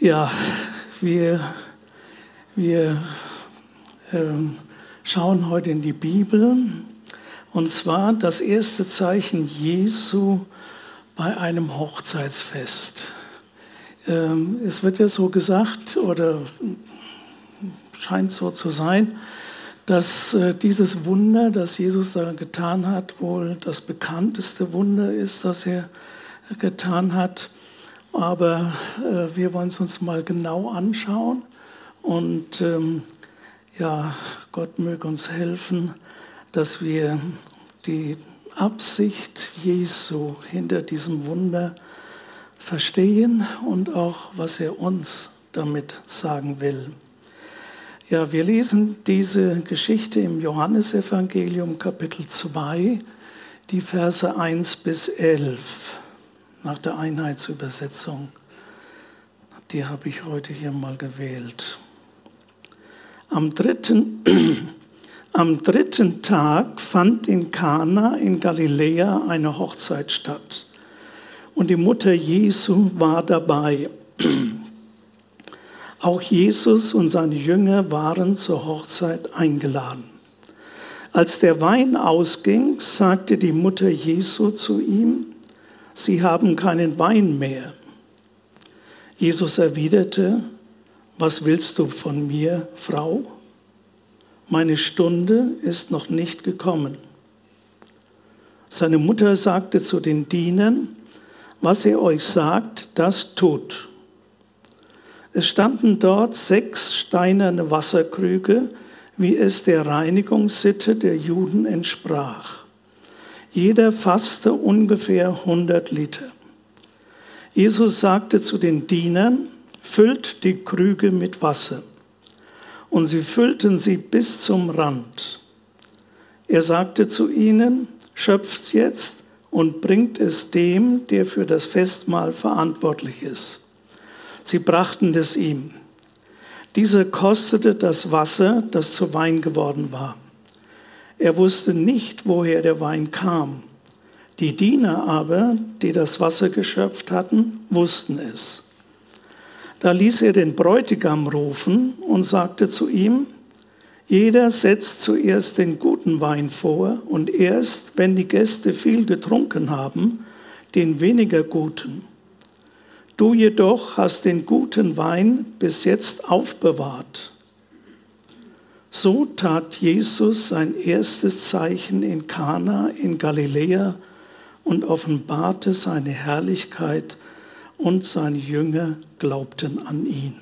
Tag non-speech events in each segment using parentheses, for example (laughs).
Ja, wir, wir ähm, schauen heute in die Bibel und zwar das erste Zeichen Jesu bei einem Hochzeitsfest. Ähm, es wird ja so gesagt oder scheint so zu sein, dass äh, dieses Wunder, das Jesus da getan hat, wohl das bekannteste Wunder ist, das er getan hat. Aber äh, wir wollen es uns mal genau anschauen. Und ähm, ja, Gott möge uns helfen, dass wir die Absicht Jesu hinter diesem Wunder verstehen und auch, was er uns damit sagen will. Ja, wir lesen diese Geschichte im Johannesevangelium Kapitel 2, die Verse 1 bis 11 nach der Einheitsübersetzung. Die habe ich heute hier mal gewählt. Am dritten, (clears throat) am dritten Tag fand in Kana in Galiläa eine Hochzeit statt. Und die Mutter Jesu war dabei. (clears throat) Auch Jesus und seine Jünger waren zur Hochzeit eingeladen. Als der Wein ausging, sagte die Mutter Jesu zu ihm, Sie haben keinen Wein mehr. Jesus erwiderte, was willst du von mir, Frau? Meine Stunde ist noch nicht gekommen. Seine Mutter sagte zu den Dienern, was er euch sagt, das tut. Es standen dort sechs steinerne Wasserkrüge, wie es der Reinigungssitte der Juden entsprach. Jeder fasste ungefähr 100 Liter. Jesus sagte zu den Dienern, füllt die Krüge mit Wasser. Und sie füllten sie bis zum Rand. Er sagte zu ihnen, schöpft jetzt und bringt es dem, der für das Festmahl verantwortlich ist. Sie brachten es ihm. Dieser kostete das Wasser, das zu Wein geworden war. Er wusste nicht, woher der Wein kam. Die Diener aber, die das Wasser geschöpft hatten, wussten es. Da ließ er den Bräutigam rufen und sagte zu ihm, jeder setzt zuerst den guten Wein vor und erst, wenn die Gäste viel getrunken haben, den weniger guten. Du jedoch hast den guten Wein bis jetzt aufbewahrt. So tat Jesus sein erstes Zeichen in Kana in Galiläa und offenbarte seine Herrlichkeit und seine Jünger glaubten an ihn.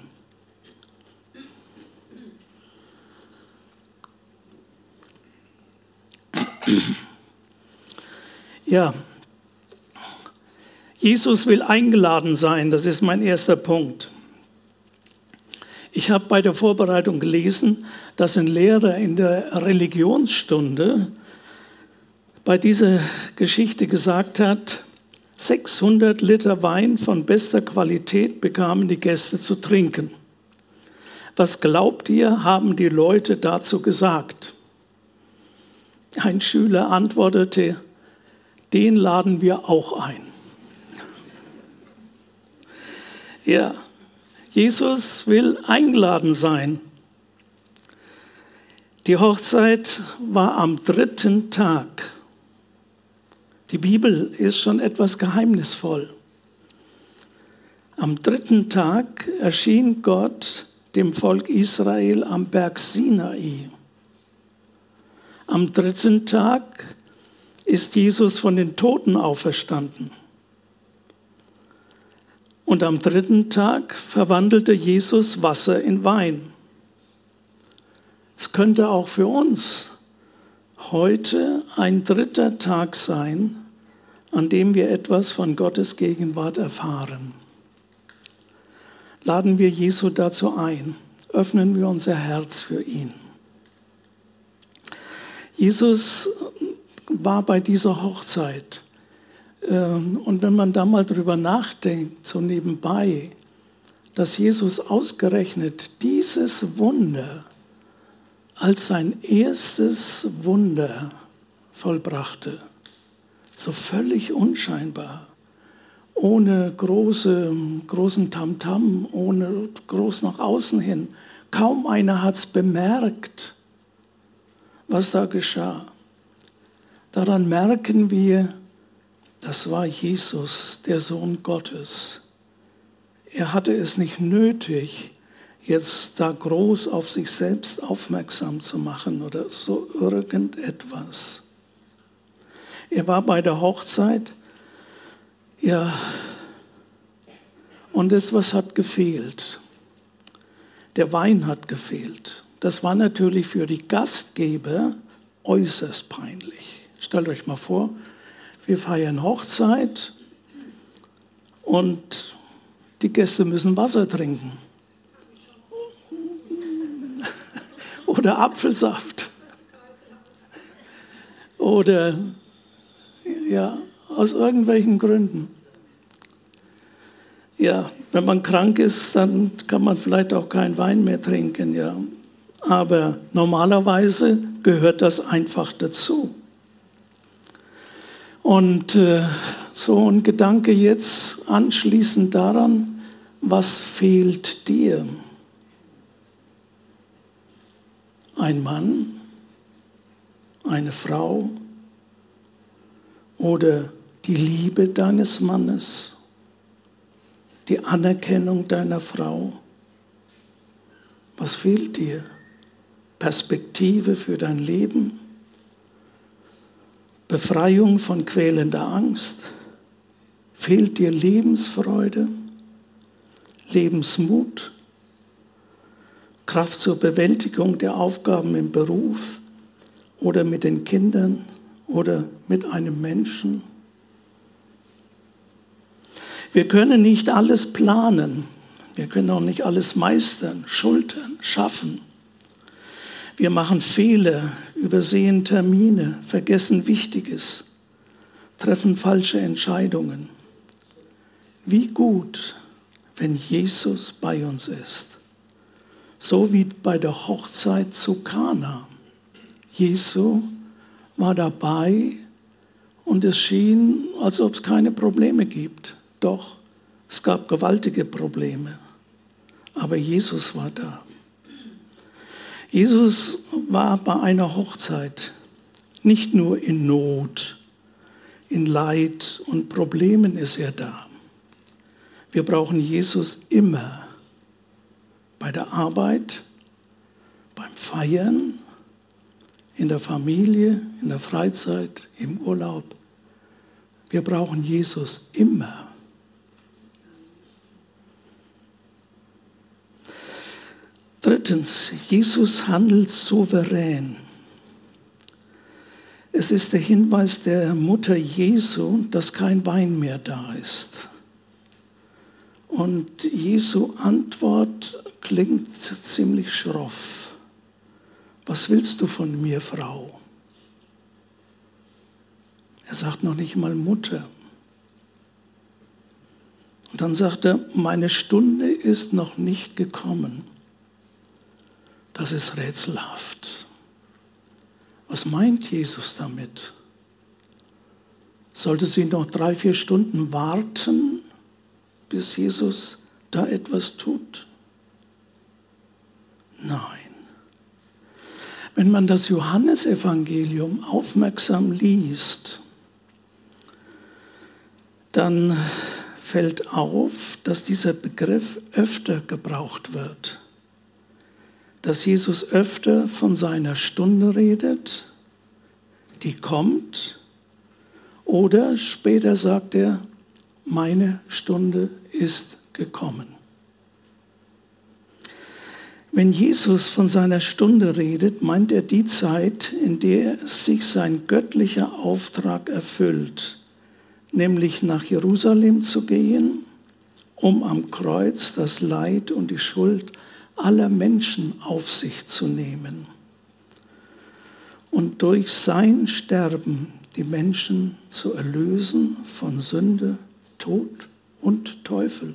Ja, Jesus will eingeladen sein, das ist mein erster Punkt. Ich habe bei der Vorbereitung gelesen, dass ein Lehrer in der Religionsstunde bei dieser Geschichte gesagt hat, 600 Liter Wein von bester Qualität bekamen die Gäste zu trinken. Was glaubt ihr, haben die Leute dazu gesagt? Ein Schüler antwortete, den laden wir auch ein. Ja, Jesus will eingeladen sein. Die Hochzeit war am dritten Tag. Die Bibel ist schon etwas geheimnisvoll. Am dritten Tag erschien Gott dem Volk Israel am Berg Sinai. Am dritten Tag ist Jesus von den Toten auferstanden. Und am dritten Tag verwandelte Jesus Wasser in Wein. Es könnte auch für uns heute ein dritter Tag sein, an dem wir etwas von Gottes Gegenwart erfahren. Laden wir Jesu dazu ein, öffnen wir unser Herz für ihn. Jesus war bei dieser Hochzeit und wenn man da mal drüber nachdenkt, so nebenbei, dass Jesus ausgerechnet dieses Wunder als sein erstes Wunder vollbrachte, so völlig unscheinbar ohne große, großen Tamtam, ohne groß nach außen hin. Kaum einer hat es bemerkt, was da geschah. Daran merken wir, das war Jesus, der Sohn Gottes. Er hatte es nicht nötig, jetzt da groß auf sich selbst aufmerksam zu machen oder so irgendetwas. Er war bei der Hochzeit, ja, und das, was hat gefehlt? Der Wein hat gefehlt. Das war natürlich für die Gastgeber äußerst peinlich. Stellt euch mal vor, wir feiern Hochzeit und die Gäste müssen Wasser trinken. (laughs) Oder Apfelsaft. Oder ja, aus irgendwelchen Gründen. Ja, wenn man krank ist, dann kann man vielleicht auch keinen Wein mehr trinken, ja. Aber normalerweise gehört das einfach dazu. Und äh, so ein Gedanke jetzt anschließend daran, was fehlt dir? Ein Mann, eine Frau oder die Liebe deines Mannes, die Anerkennung deiner Frau. Was fehlt dir? Perspektive für dein Leben? Befreiung von quälender Angst? Fehlt dir Lebensfreude, Lebensmut, Kraft zur Bewältigung der Aufgaben im Beruf oder mit den Kindern oder mit einem Menschen? Wir können nicht alles planen. Wir können auch nicht alles meistern, schultern, schaffen. Wir machen Fehler, übersehen Termine, vergessen Wichtiges, treffen falsche Entscheidungen. Wie gut, wenn Jesus bei uns ist. So wie bei der Hochzeit zu Kana. Jesu war dabei und es schien, als ob es keine Probleme gibt. Doch, es gab gewaltige Probleme. Aber Jesus war da. Jesus war bei einer Hochzeit nicht nur in Not, in Leid und Problemen ist er da. Wir brauchen Jesus immer bei der Arbeit, beim Feiern, in der Familie, in der Freizeit, im Urlaub. Wir brauchen Jesus immer. Drittens, Jesus handelt souverän. Es ist der Hinweis der Mutter Jesu, dass kein Wein mehr da ist. Und Jesu Antwort klingt ziemlich schroff. Was willst du von mir, Frau? Er sagt noch nicht mal Mutter. Und dann sagt er, meine Stunde ist noch nicht gekommen. Das ist rätselhaft. Was meint Jesus damit? Sollte sie noch drei, vier Stunden warten, bis Jesus da etwas tut? Nein. Wenn man das Johannesevangelium aufmerksam liest, dann fällt auf, dass dieser Begriff öfter gebraucht wird dass Jesus öfter von seiner Stunde redet, die kommt, oder später sagt er, meine Stunde ist gekommen. Wenn Jesus von seiner Stunde redet, meint er die Zeit, in der sich sein göttlicher Auftrag erfüllt, nämlich nach Jerusalem zu gehen, um am Kreuz das Leid und die Schuld aller Menschen auf sich zu nehmen und durch sein Sterben die Menschen zu erlösen von Sünde, Tod und Teufel.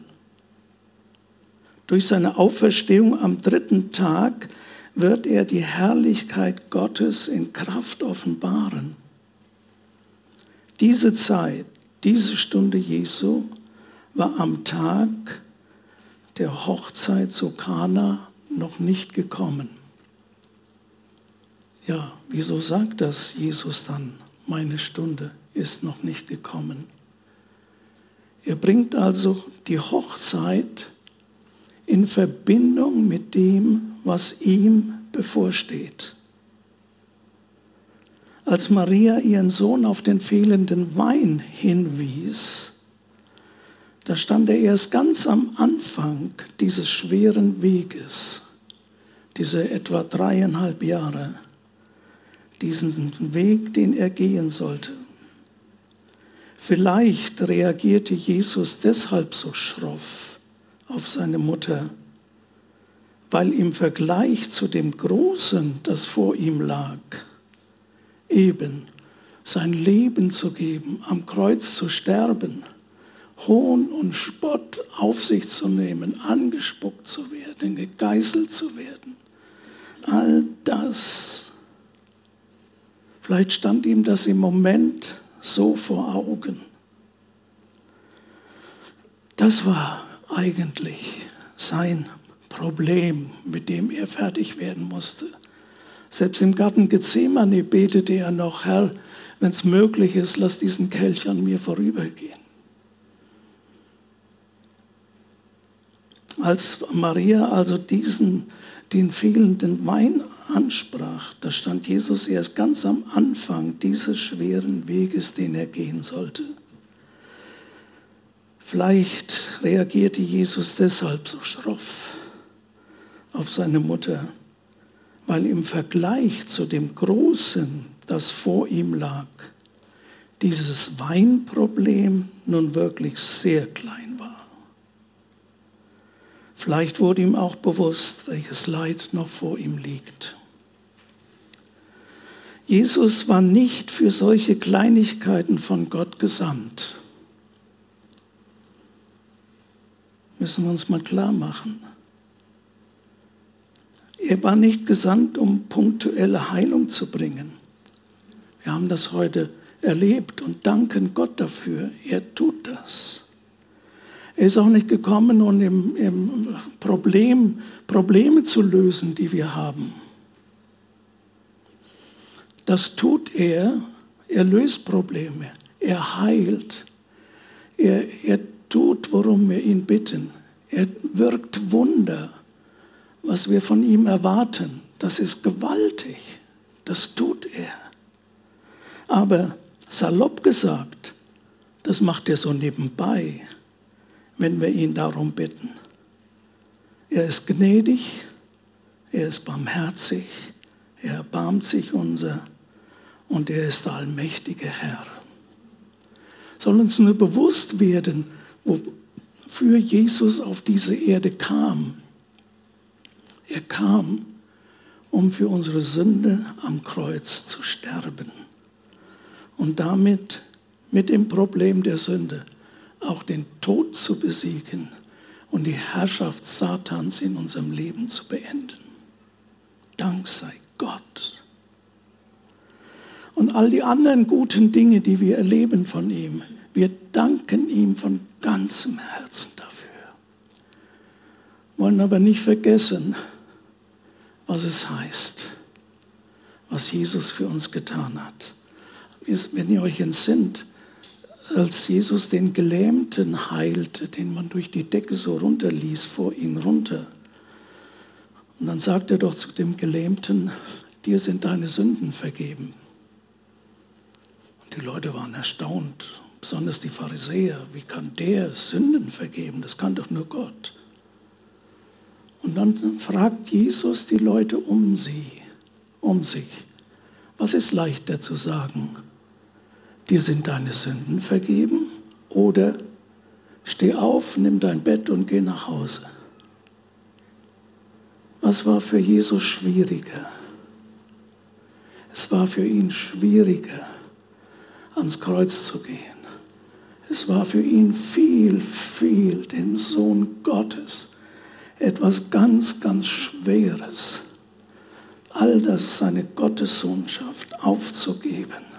Durch seine Auferstehung am dritten Tag wird er die Herrlichkeit Gottes in Kraft offenbaren. Diese Zeit, diese Stunde Jesu war am Tag der Hochzeit zu Kana noch nicht gekommen. Ja, wieso sagt das Jesus dann? Meine Stunde ist noch nicht gekommen. Er bringt also die Hochzeit in Verbindung mit dem, was ihm bevorsteht. Als Maria ihren Sohn auf den fehlenden Wein hinwies, da stand er erst ganz am Anfang dieses schweren Weges, diese etwa dreieinhalb Jahre, diesen Weg, den er gehen sollte. Vielleicht reagierte Jesus deshalb so schroff auf seine Mutter, weil im Vergleich zu dem Großen, das vor ihm lag, eben sein Leben zu geben, am Kreuz zu sterben, Hohn und Spott auf sich zu nehmen, angespuckt zu werden, gegeißelt zu werden. All das, vielleicht stand ihm das im Moment so vor Augen. Das war eigentlich sein Problem, mit dem er fertig werden musste. Selbst im Garten Gethsemane betete er noch, Herr, wenn es möglich ist, lass diesen Kelch an mir vorübergehen. Als Maria also diesen, den fehlenden Wein ansprach, da stand Jesus erst ganz am Anfang dieses schweren Weges, den er gehen sollte. Vielleicht reagierte Jesus deshalb so schroff auf seine Mutter, weil im Vergleich zu dem Großen, das vor ihm lag, dieses Weinproblem nun wirklich sehr klein war. Vielleicht wurde ihm auch bewusst, welches Leid noch vor ihm liegt. Jesus war nicht für solche Kleinigkeiten von Gott gesandt. Müssen wir uns mal klar machen. Er war nicht gesandt, um punktuelle Heilung zu bringen. Wir haben das heute erlebt und danken Gott dafür. Er tut das. Er ist auch nicht gekommen, um im, im Problem, Probleme zu lösen, die wir haben. Das tut er. Er löst Probleme. Er heilt. Er, er tut, worum wir ihn bitten. Er wirkt Wunder. Was wir von ihm erwarten, das ist gewaltig. Das tut er. Aber salopp gesagt, das macht er so nebenbei wenn wir ihn darum bitten. Er ist gnädig, er ist barmherzig, er erbarmt sich unser und er ist der allmächtige Herr. Soll uns nur bewusst werden, wofür Jesus auf diese Erde kam. Er kam, um für unsere Sünde am Kreuz zu sterben und damit mit dem Problem der Sünde auch den Tod zu besiegen und die Herrschaft Satans in unserem Leben zu beenden. Dank sei Gott. Und all die anderen guten Dinge, die wir erleben von ihm, wir danken ihm von ganzem Herzen dafür. Wollen aber nicht vergessen, was es heißt, was Jesus für uns getan hat. Wenn ihr euch entsinnt, als Jesus den Gelähmten heilte, den man durch die Decke so runterließ, vor ihm runter. Und dann sagt er doch zu dem Gelähmten, dir sind deine Sünden vergeben. Und die Leute waren erstaunt, besonders die Pharisäer. Wie kann der Sünden vergeben? Das kann doch nur Gott. Und dann fragt Jesus die Leute um sie, um sich. Was ist leichter zu sagen? Dir sind deine Sünden vergeben oder steh auf, nimm dein Bett und geh nach Hause. Was war für Jesus schwieriger? Es war für ihn schwieriger, ans Kreuz zu gehen. Es war für ihn viel, viel, dem Sohn Gottes, etwas ganz, ganz Schweres, all das, seine Gottessohnschaft aufzugeben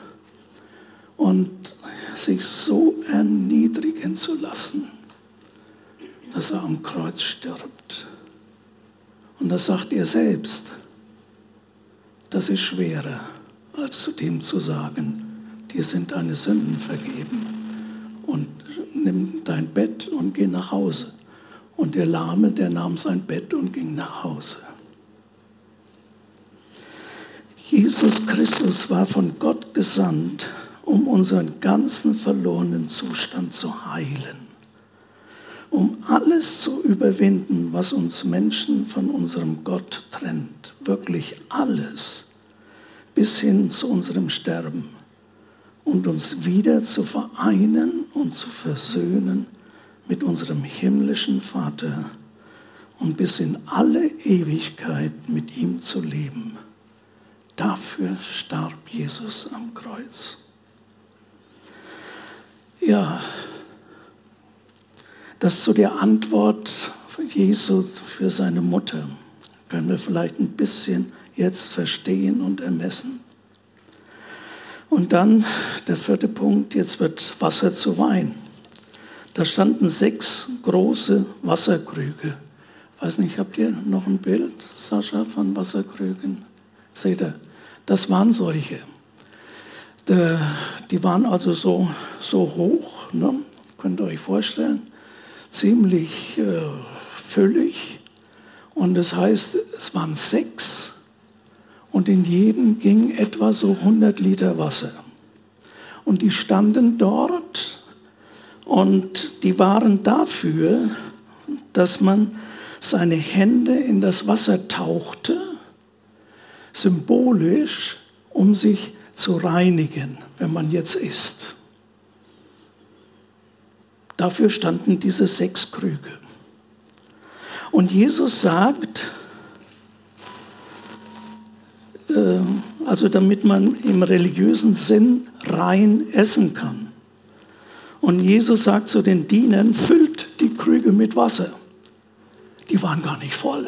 und sich so erniedrigen zu lassen, dass er am Kreuz stirbt. Und das sagt er selbst. Das ist schwerer, als zu dem zu sagen, dir sind deine Sünden vergeben und nimm dein Bett und geh nach Hause. Und der Lahme, der nahm sein Bett und ging nach Hause. Jesus Christus war von Gott gesandt, um unseren ganzen verlorenen Zustand zu heilen, um alles zu überwinden, was uns Menschen von unserem Gott trennt, wirklich alles, bis hin zu unserem Sterben. Und uns wieder zu vereinen und zu versöhnen mit unserem himmlischen Vater. Und bis in alle Ewigkeit mit ihm zu leben. Dafür starb Jesus am Kreuz. Ja, das zu der Antwort von Jesus für seine Mutter können wir vielleicht ein bisschen jetzt verstehen und ermessen. Und dann der vierte Punkt, jetzt wird Wasser zu Wein. Da standen sechs große Wasserkrüge. Weiß nicht, habt ihr noch ein Bild, Sascha, von Wasserkrügen? Seht ihr, das waren solche. Die waren also so, so hoch, ne? könnt ihr euch vorstellen, ziemlich äh, füllig. Und das heißt, es waren sechs und in jedem ging etwa so 100 Liter Wasser. Und die standen dort und die waren dafür, dass man seine Hände in das Wasser tauchte symbolisch, um sich zu reinigen, wenn man jetzt isst. Dafür standen diese sechs Krüge. Und Jesus sagt, äh, also damit man im religiösen Sinn rein essen kann. Und Jesus sagt zu den Dienern, füllt die Krüge mit Wasser. Die waren gar nicht voll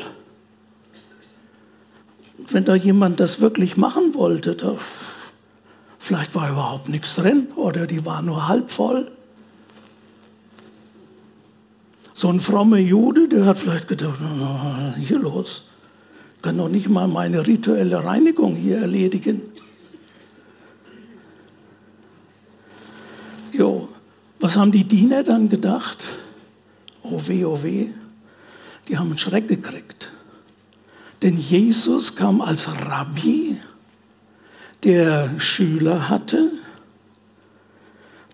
wenn da jemand das wirklich machen wollte, da, vielleicht war überhaupt nichts drin oder die war nur halb voll. So ein frommer Jude, der hat vielleicht gedacht, hier los, kann doch nicht mal meine rituelle Reinigung hier erledigen. Jo, was haben die Diener dann gedacht? Oh weh, oh weh, die haben einen Schreck gekriegt. Denn Jesus kam als Rabbi, der Schüler hatte,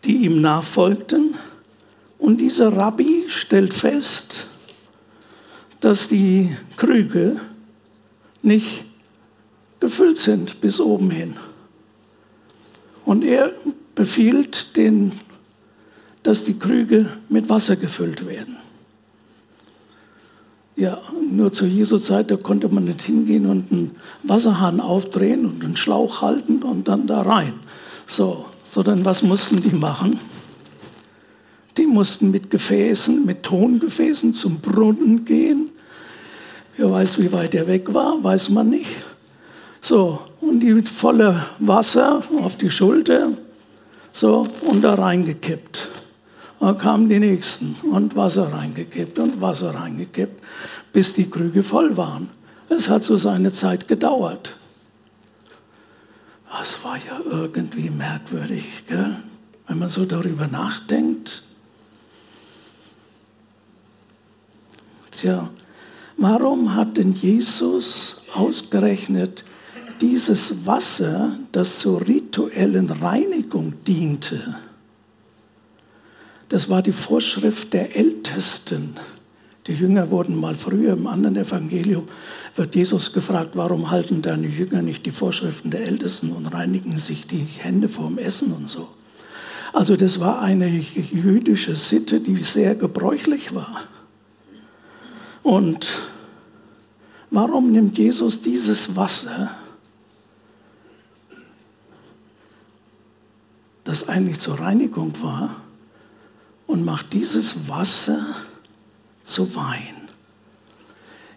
die ihm nachfolgten. Und dieser Rabbi stellt fest, dass die Krüge nicht gefüllt sind bis oben hin. Und er befiehlt, den, dass die Krüge mit Wasser gefüllt werden. Ja, nur zu Jesu Zeit, da konnte man nicht hingehen und einen Wasserhahn aufdrehen und einen Schlauch halten und dann da rein. So, sondern was mussten die machen? Die mussten mit Gefäßen, mit Tongefäßen zum Brunnen gehen. Wer weiß, wie weit er weg war, weiß man nicht. So, und die mit voller Wasser auf die Schulter, so, und da reingekippt. Da kamen die Nächsten und Wasser reingekippt und Wasser reingekippt, bis die Krüge voll waren. Es hat so seine Zeit gedauert. Das war ja irgendwie merkwürdig, gell? wenn man so darüber nachdenkt. Tja, warum hat denn Jesus ausgerechnet dieses Wasser, das zur rituellen Reinigung diente, das war die Vorschrift der Ältesten. Die Jünger wurden mal früher im anderen Evangelium, wird Jesus gefragt, warum halten deine Jünger nicht die Vorschriften der Ältesten und reinigen sich die Hände vorm Essen und so. Also das war eine jüdische Sitte, die sehr gebräuchlich war. Und warum nimmt Jesus dieses Wasser, das eigentlich zur Reinigung war, und macht dieses Wasser zu Wein.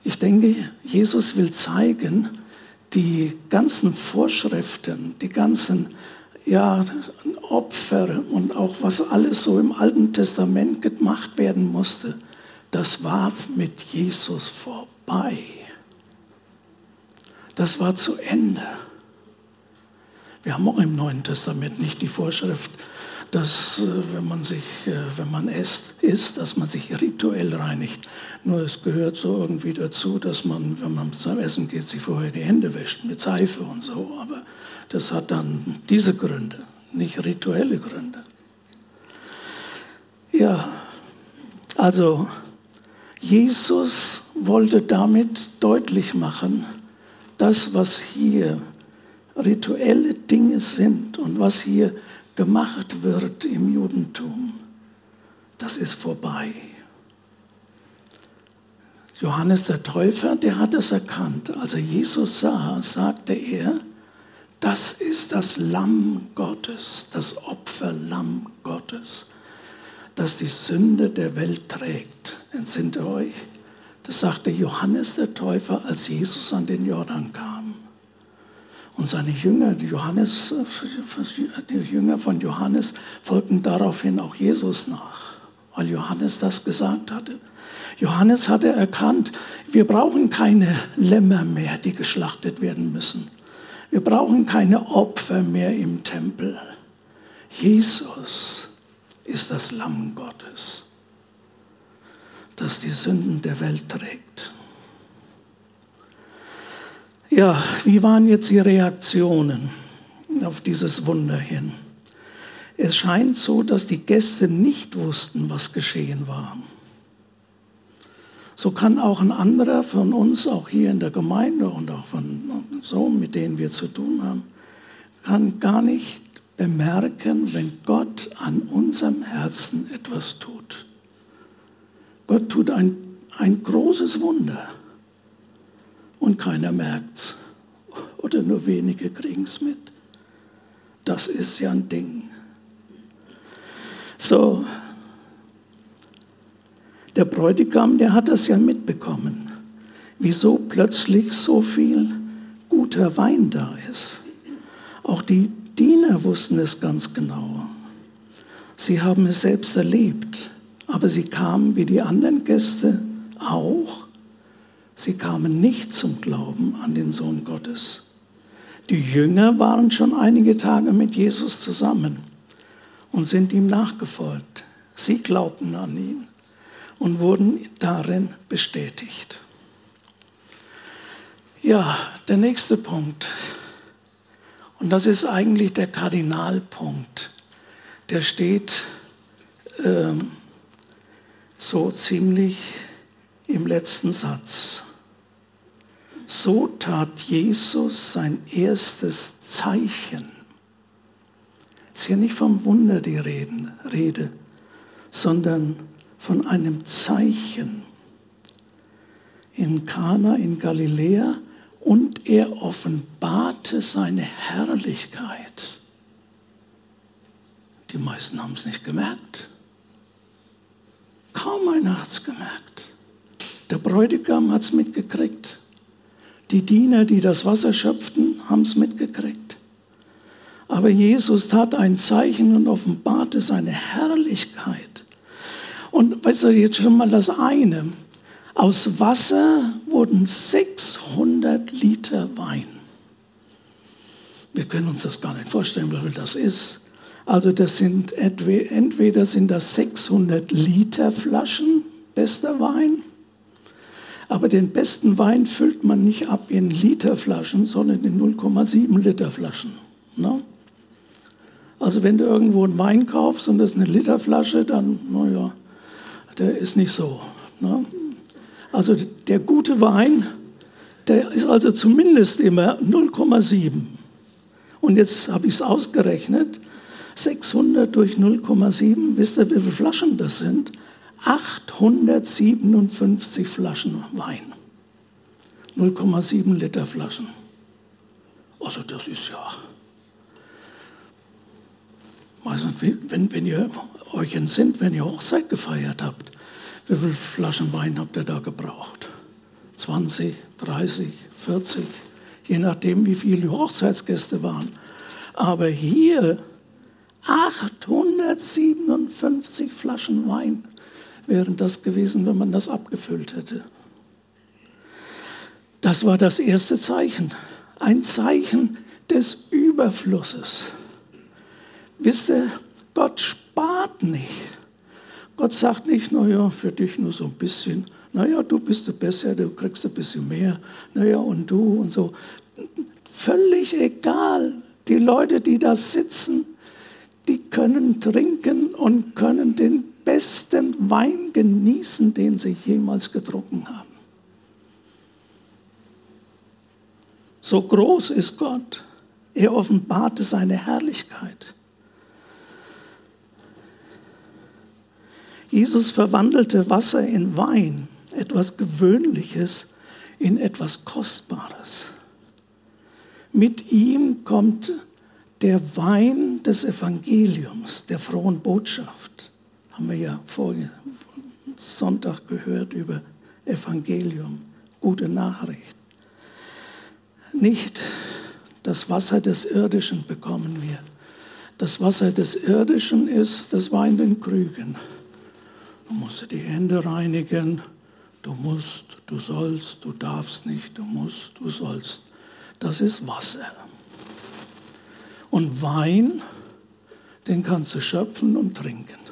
Ich denke, Jesus will zeigen, die ganzen Vorschriften, die ganzen ja, Opfer und auch was alles so im Alten Testament gemacht werden musste, das war mit Jesus vorbei. Das war zu Ende. Wir haben auch im Neuen Testament nicht die Vorschrift, dass äh, wenn man sich, äh, wenn man isst, isst, dass man sich rituell reinigt. Nur es gehört so irgendwie dazu, dass man, wenn man zum Essen geht, sich vorher die Hände wäscht mit Seife und so. Aber das hat dann diese Gründe, nicht rituelle Gründe. Ja, also Jesus wollte damit deutlich machen, das, was hier rituelle Dinge sind und was hier gemacht wird im Judentum, das ist vorbei. Johannes der Täufer, der hat es erkannt. Als er Jesus sah, sagte er, das ist das Lamm Gottes, das Opferlamm Gottes, das die Sünde der Welt trägt. Entsinnt ihr euch? Das sagte Johannes der Täufer, als Jesus an den Jordan kam. Und seine Jünger, die, Johannes, die Jünger von Johannes, folgten daraufhin auch Jesus nach, weil Johannes das gesagt hatte. Johannes hatte erkannt, wir brauchen keine Lämmer mehr, die geschlachtet werden müssen. Wir brauchen keine Opfer mehr im Tempel. Jesus ist das Lamm Gottes, das die Sünden der Welt trägt. Ja, wie waren jetzt die Reaktionen auf dieses Wunder hin? Es scheint so, dass die Gäste nicht wussten, was geschehen war. So kann auch ein anderer von uns, auch hier in der Gemeinde und auch von so, mit denen wir zu tun haben, kann gar nicht bemerken, wenn Gott an unserem Herzen etwas tut. Gott tut ein, ein großes Wunder und keiner merkt es. Oder nur wenige kriegen es mit. Das ist ja ein Ding. So, der Bräutigam, der hat das ja mitbekommen, wieso plötzlich so viel guter Wein da ist. Auch die Diener wussten es ganz genau. Sie haben es selbst erlebt, aber sie kamen wie die anderen Gäste auch Sie kamen nicht zum Glauben an den Sohn Gottes. Die Jünger waren schon einige Tage mit Jesus zusammen und sind ihm nachgefolgt. Sie glaubten an ihn und wurden darin bestätigt. Ja, der nächste Punkt, und das ist eigentlich der Kardinalpunkt, der steht ähm, so ziemlich im letzten Satz. So tat Jesus sein erstes Zeichen. Es ist hier nicht vom Wunder die Rede, sondern von einem Zeichen in Kana in Galiläa und er offenbarte seine Herrlichkeit. Die meisten haben es nicht gemerkt. Kaum einer hat es gemerkt. Der Bräutigam hat es mitgekriegt. Die Diener, die das Wasser schöpften, haben es mitgekriegt. Aber Jesus tat ein Zeichen und offenbarte seine Herrlichkeit. Und weißt du jetzt schon mal das eine. Aus Wasser wurden 600 Liter Wein. Wir können uns das gar nicht vorstellen, wie viel das ist. Also das sind entweder sind das 600 Liter Flaschen bester Wein aber den besten Wein füllt man nicht ab in Literflaschen, sondern in 0,7 Liter Flaschen. Ne? Also wenn du irgendwo einen Wein kaufst und das ist eine Literflasche, dann, naja, der ist nicht so. Ne? Also der gute Wein, der ist also zumindest immer 0,7. Und jetzt habe ich es ausgerechnet. 600 durch 0,7, wisst ihr, wie viele Flaschen das sind? 857 Flaschen Wein. 0,7 Liter Flaschen. Also das ist ja. Wenn, wenn ihr euch entsinnt, wenn ihr Hochzeit gefeiert habt, wie viele Flaschen Wein habt ihr da gebraucht? 20, 30, 40, je nachdem, wie viele Hochzeitsgäste waren. Aber hier 857 Flaschen Wein wären das gewesen, wenn man das abgefüllt hätte. Das war das erste Zeichen. Ein Zeichen des Überflusses. Wisst ihr, Gott spart nicht. Gott sagt nicht, naja, für dich nur so ein bisschen. Naja, du bist der Besser, du kriegst ein bisschen mehr. Naja, und du und so. Völlig egal. Die Leute, die da sitzen, die können trinken und können den besten Wein genießen, den sie jemals getrunken haben. So groß ist Gott. Er offenbarte seine Herrlichkeit. Jesus verwandelte Wasser in Wein, etwas Gewöhnliches in etwas Kostbares. Mit ihm kommt der Wein des Evangeliums, der frohen Botschaft. Haben wir ja vor Sonntag gehört über Evangelium, gute Nachricht. Nicht das Wasser des Irdischen bekommen wir. Das Wasser des Irdischen ist das Wein in den Krügen. Du musst die Hände reinigen, du musst, du sollst, du darfst nicht, du musst, du sollst. Das ist Wasser. Und Wein, den kannst du schöpfen und trinken.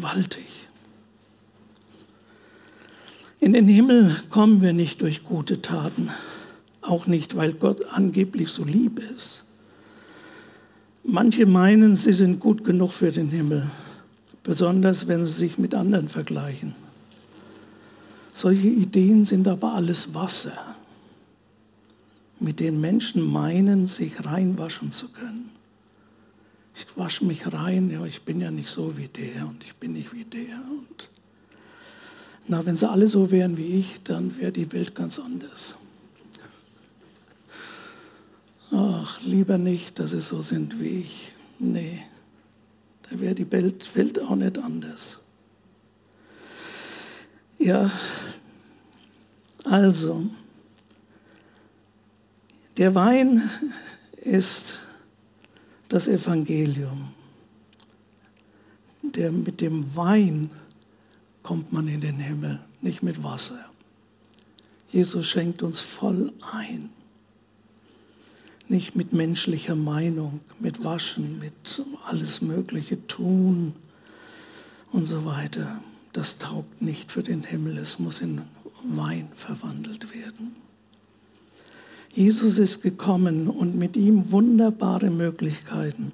Gewaltig. In den Himmel kommen wir nicht durch gute Taten, auch nicht, weil Gott angeblich so lieb ist. Manche meinen, sie sind gut genug für den Himmel, besonders wenn sie sich mit anderen vergleichen. Solche Ideen sind aber alles Wasser, mit denen Menschen meinen, sich reinwaschen zu können. Ich wasche mich rein, ja, ich bin ja nicht so wie der und ich bin nicht wie der. Und na, wenn sie alle so wären wie ich, dann wäre die Welt ganz anders. Ach, lieber nicht, dass sie so sind wie ich. Nee, da wäre die Welt, Welt auch nicht anders. Ja, also, der Wein ist das Evangelium. Der, mit dem Wein kommt man in den Himmel, nicht mit Wasser. Jesus schenkt uns voll ein. Nicht mit menschlicher Meinung, mit Waschen, mit alles Mögliche tun und so weiter das taugt nicht für den Himmel, es muss in Wein verwandelt werden. Jesus ist gekommen und mit ihm wunderbare Möglichkeiten,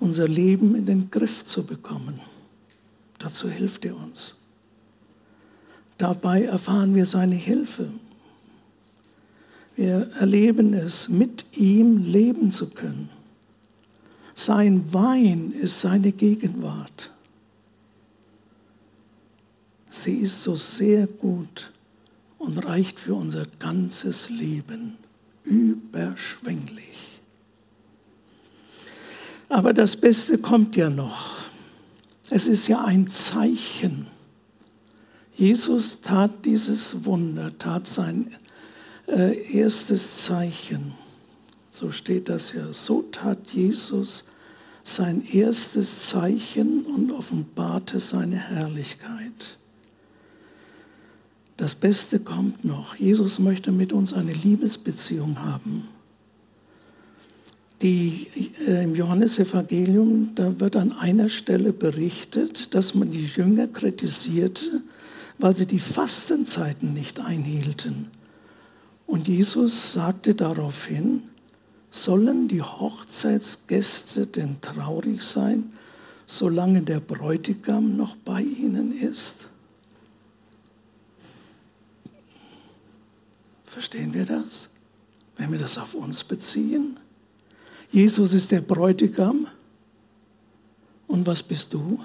unser Leben in den Griff zu bekommen. Dazu hilft er uns. Dabei erfahren wir seine Hilfe. Wir erleben es, mit ihm leben zu können. Sein Wein ist seine Gegenwart. Sie ist so sehr gut und reicht für unser ganzes Leben überschwänglich. Aber das Beste kommt ja noch. Es ist ja ein Zeichen. Jesus tat dieses Wunder, tat sein äh, erstes Zeichen. So steht das ja. So tat Jesus sein erstes Zeichen und offenbarte seine Herrlichkeit. Das Beste kommt noch. Jesus möchte mit uns eine Liebesbeziehung haben. Die, äh, Im Johannesevangelium, da wird an einer Stelle berichtet, dass man die Jünger kritisierte, weil sie die Fastenzeiten nicht einhielten. Und Jesus sagte daraufhin, sollen die Hochzeitsgäste denn traurig sein, solange der Bräutigam noch bei ihnen ist? Verstehen wir das? Wenn wir das auf uns beziehen? Jesus ist der Bräutigam. Und was bist du?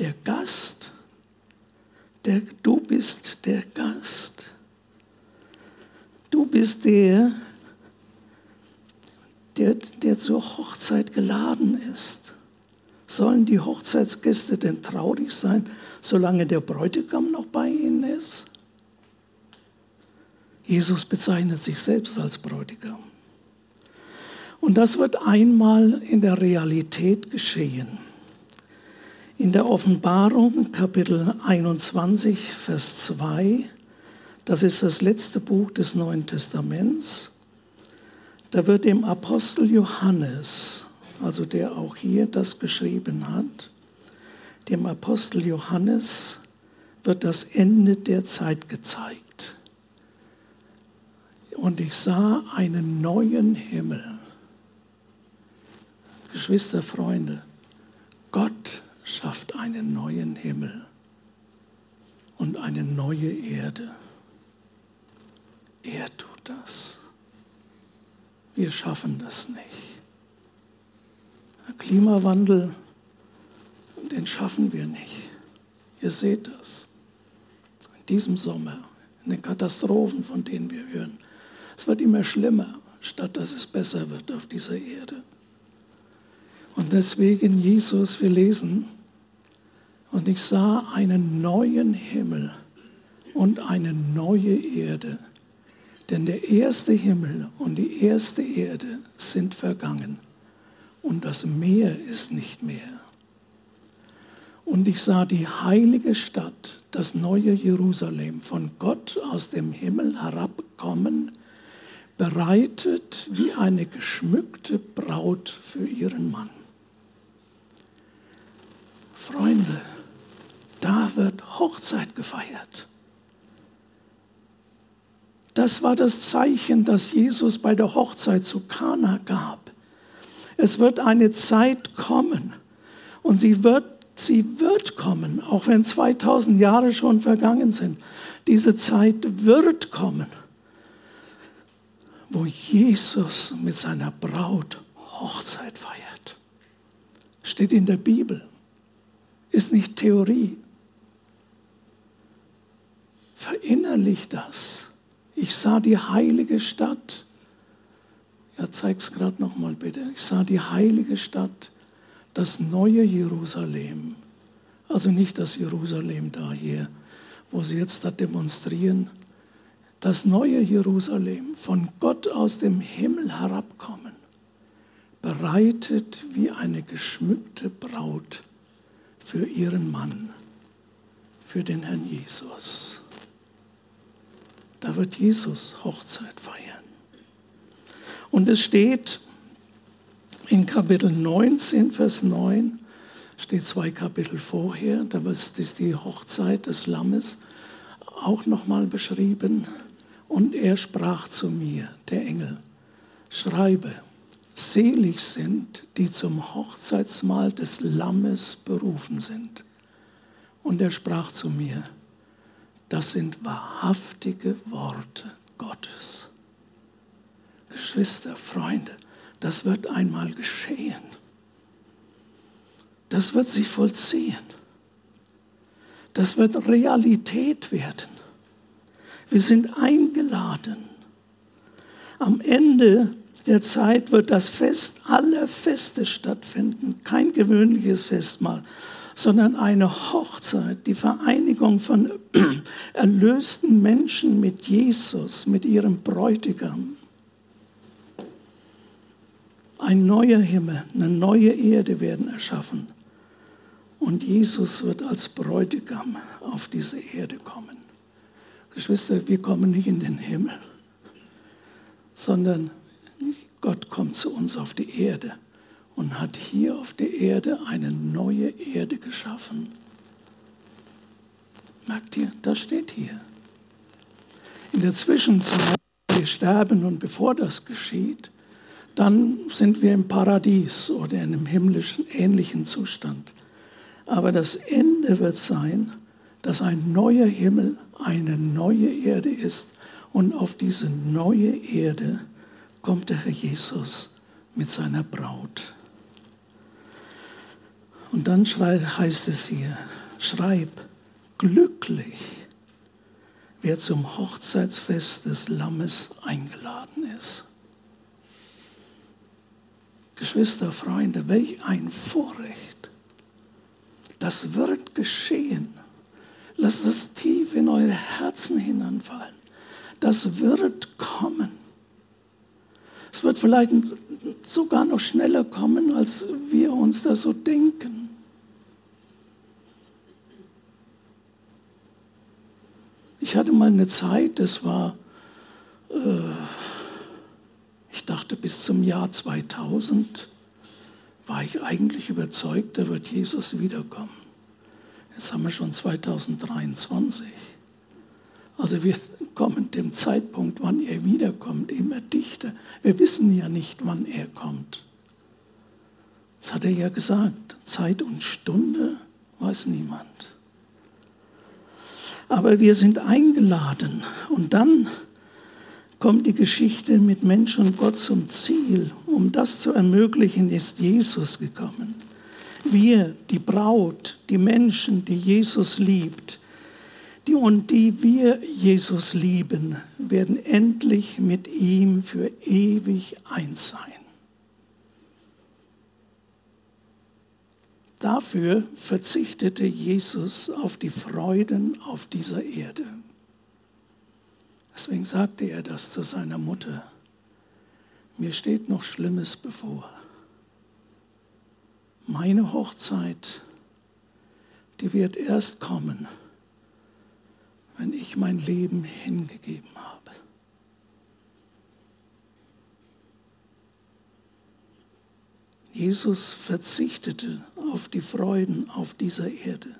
Der Gast. Der, du bist der Gast. Du bist der, der, der zur Hochzeit geladen ist. Sollen die Hochzeitsgäste denn traurig sein, solange der Bräutigam noch bei ihnen ist? Jesus bezeichnet sich selbst als Bräutigam. Und das wird einmal in der Realität geschehen. In der Offenbarung Kapitel 21, Vers 2, das ist das letzte Buch des Neuen Testaments, da wird dem Apostel Johannes, also der auch hier das geschrieben hat, dem Apostel Johannes wird das Ende der Zeit gezeigt. Und ich sah einen neuen Himmel. Geschwister, Freunde, Gott schafft einen neuen Himmel und eine neue Erde. Er tut das. Wir schaffen das nicht. Der Klimawandel, den schaffen wir nicht. Ihr seht das. In diesem Sommer, in den Katastrophen, von denen wir hören. Es wird immer schlimmer, statt dass es besser wird auf dieser Erde. Und deswegen, Jesus, wir lesen, und ich sah einen neuen Himmel und eine neue Erde. Denn der erste Himmel und die erste Erde sind vergangen und das Meer ist nicht mehr. Und ich sah die heilige Stadt, das neue Jerusalem, von Gott aus dem Himmel herabkommen, bereitet wie eine geschmückte Braut für ihren Mann. Freunde, da wird Hochzeit gefeiert. Das war das Zeichen, das Jesus bei der Hochzeit zu Kana gab. Es wird eine Zeit kommen und sie wird, sie wird kommen, auch wenn 2000 Jahre schon vergangen sind. Diese Zeit wird kommen, wo Jesus mit seiner Braut Hochzeit feiert. Steht in der Bibel, ist nicht Theorie. Verinnerlich das. Ich sah die heilige Stadt. Ja, zeig's gerade noch mal bitte. Ich sah die heilige Stadt, das neue Jerusalem. Also nicht das Jerusalem da hier, wo sie jetzt da demonstrieren. Das neue Jerusalem, von Gott aus dem Himmel herabkommen, bereitet wie eine geschmückte Braut für ihren Mann, für den Herrn Jesus. Da wird Jesus Hochzeit feiern. Und es steht in Kapitel 19, Vers 9, steht zwei Kapitel vorher, da ist die Hochzeit des Lammes auch nochmal beschrieben. Und er sprach zu mir, der Engel, schreibe, selig sind, die zum Hochzeitsmahl des Lammes berufen sind. Und er sprach zu mir, das sind wahrhaftige Worte Gottes. Geschwister, Freunde, das wird einmal geschehen. Das wird sich vollziehen. Das wird Realität werden. Wir sind eingeladen. Am Ende der Zeit wird das Fest aller Feste stattfinden, kein gewöhnliches Festmahl, sondern eine Hochzeit, die Vereinigung von (clears throat) erlösten Menschen mit Jesus, mit ihrem Bräutigam. Ein neuer Himmel, eine neue Erde werden erschaffen. Und Jesus wird als Bräutigam auf diese Erde kommen. Geschwister, wir kommen nicht in den Himmel, sondern Gott kommt zu uns auf die Erde und hat hier auf der Erde eine neue Erde geschaffen. Merkt ihr, das steht hier. In der Zwischenzeit, wir sterben und bevor das geschieht, dann sind wir im Paradies oder in einem himmlischen ähnlichen Zustand. Aber das Ende wird sein, dass ein neuer Himmel eine neue Erde ist und auf diese neue Erde kommt der Herr Jesus mit seiner Braut. Und dann heißt es hier, schreib, glücklich, wer zum Hochzeitsfest des Lammes eingeladen ist. Geschwister, Freunde, welch ein Vorrecht. Das wird geschehen. Lasst es tief in eure Herzen hineinfallen. Das wird kommen. Es wird vielleicht sogar noch schneller kommen, als wir uns das so denken. Ich hatte mal eine Zeit, das war, äh, ich dachte bis zum Jahr 2000, war ich eigentlich überzeugt, da wird Jesus wiederkommen. Jetzt haben wir schon 2023. Also wir kommen dem Zeitpunkt, wann er wiederkommt, immer dichter. Wir wissen ja nicht, wann er kommt. Das hat er ja gesagt. Zeit und Stunde weiß niemand. Aber wir sind eingeladen und dann kommt die Geschichte mit Mensch und Gott zum Ziel. Um das zu ermöglichen, ist Jesus gekommen. Wir, die Braut, die Menschen, die Jesus liebt, die und die wir Jesus lieben, werden endlich mit ihm für ewig eins sein. Dafür verzichtete Jesus auf die Freuden auf dieser Erde. Deswegen sagte er das zu seiner Mutter. Mir steht noch Schlimmes bevor. Meine Hochzeit, die wird erst kommen wenn ich mein Leben hingegeben habe. Jesus verzichtete auf die Freuden auf dieser Erde.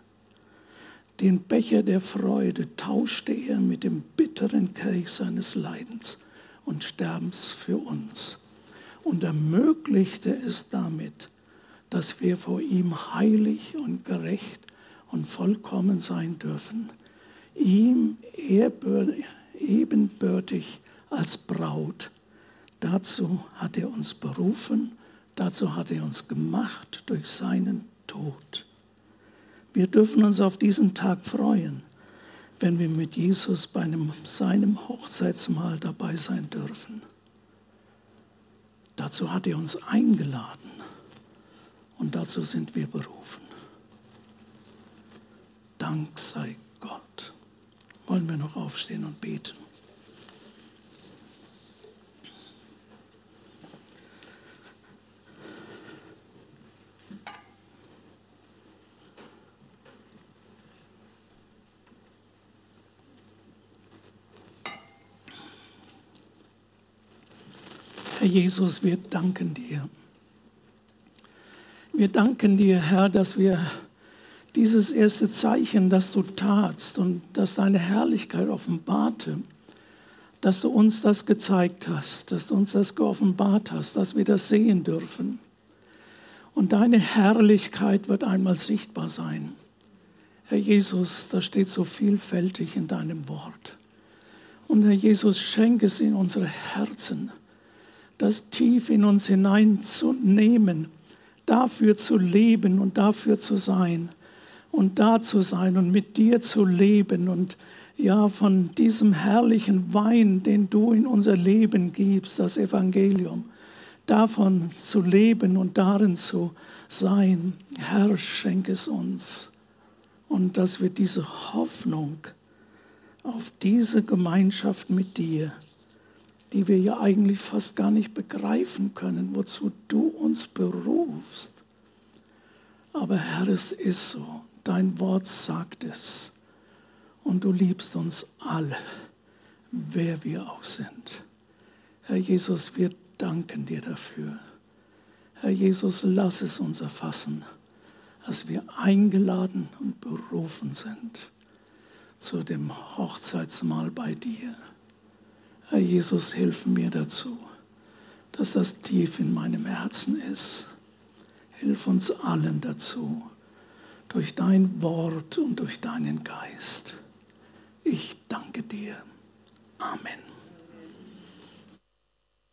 Den Becher der Freude tauschte er mit dem bitteren Kelch seines Leidens und Sterbens für uns und ermöglichte es damit, dass wir vor ihm heilig und gerecht und vollkommen sein dürfen ihm ebenbürtig als Braut. Dazu hat er uns berufen, dazu hat er uns gemacht durch seinen Tod. Wir dürfen uns auf diesen Tag freuen, wenn wir mit Jesus bei einem, seinem Hochzeitsmahl dabei sein dürfen. Dazu hat er uns eingeladen und dazu sind wir berufen. Dank sei wollen wir noch aufstehen und beten. Herr Jesus, wir danken dir. Wir danken dir, Herr, dass wir dieses erste Zeichen, das du tatst und das deine Herrlichkeit offenbarte, dass du uns das gezeigt hast, dass du uns das geoffenbart hast, dass wir das sehen dürfen. Und deine Herrlichkeit wird einmal sichtbar sein. Herr Jesus, das steht so vielfältig in deinem Wort. Und Herr Jesus, schenke es in unsere Herzen, das tief in uns hineinzunehmen, dafür zu leben und dafür zu sein und da zu sein und mit dir zu leben und ja, von diesem herrlichen Wein, den du in unser Leben gibst, das Evangelium, davon zu leben und darin zu sein. Herr, schenk es uns. Und dass wir diese Hoffnung auf diese Gemeinschaft mit dir, die wir ja eigentlich fast gar nicht begreifen können, wozu du uns berufst. Aber Herr, es ist so dein Wort sagt es. Und du liebst uns alle, wer wir auch sind. Herr Jesus, wir danken dir dafür. Herr Jesus, lass es uns erfassen, dass wir eingeladen und berufen sind zu dem Hochzeitsmahl bei dir. Herr Jesus, hilf mir dazu, dass das tief in meinem Herzen ist. Hilf uns allen dazu durch dein Wort und durch deinen Geist. Ich danke dir. Amen.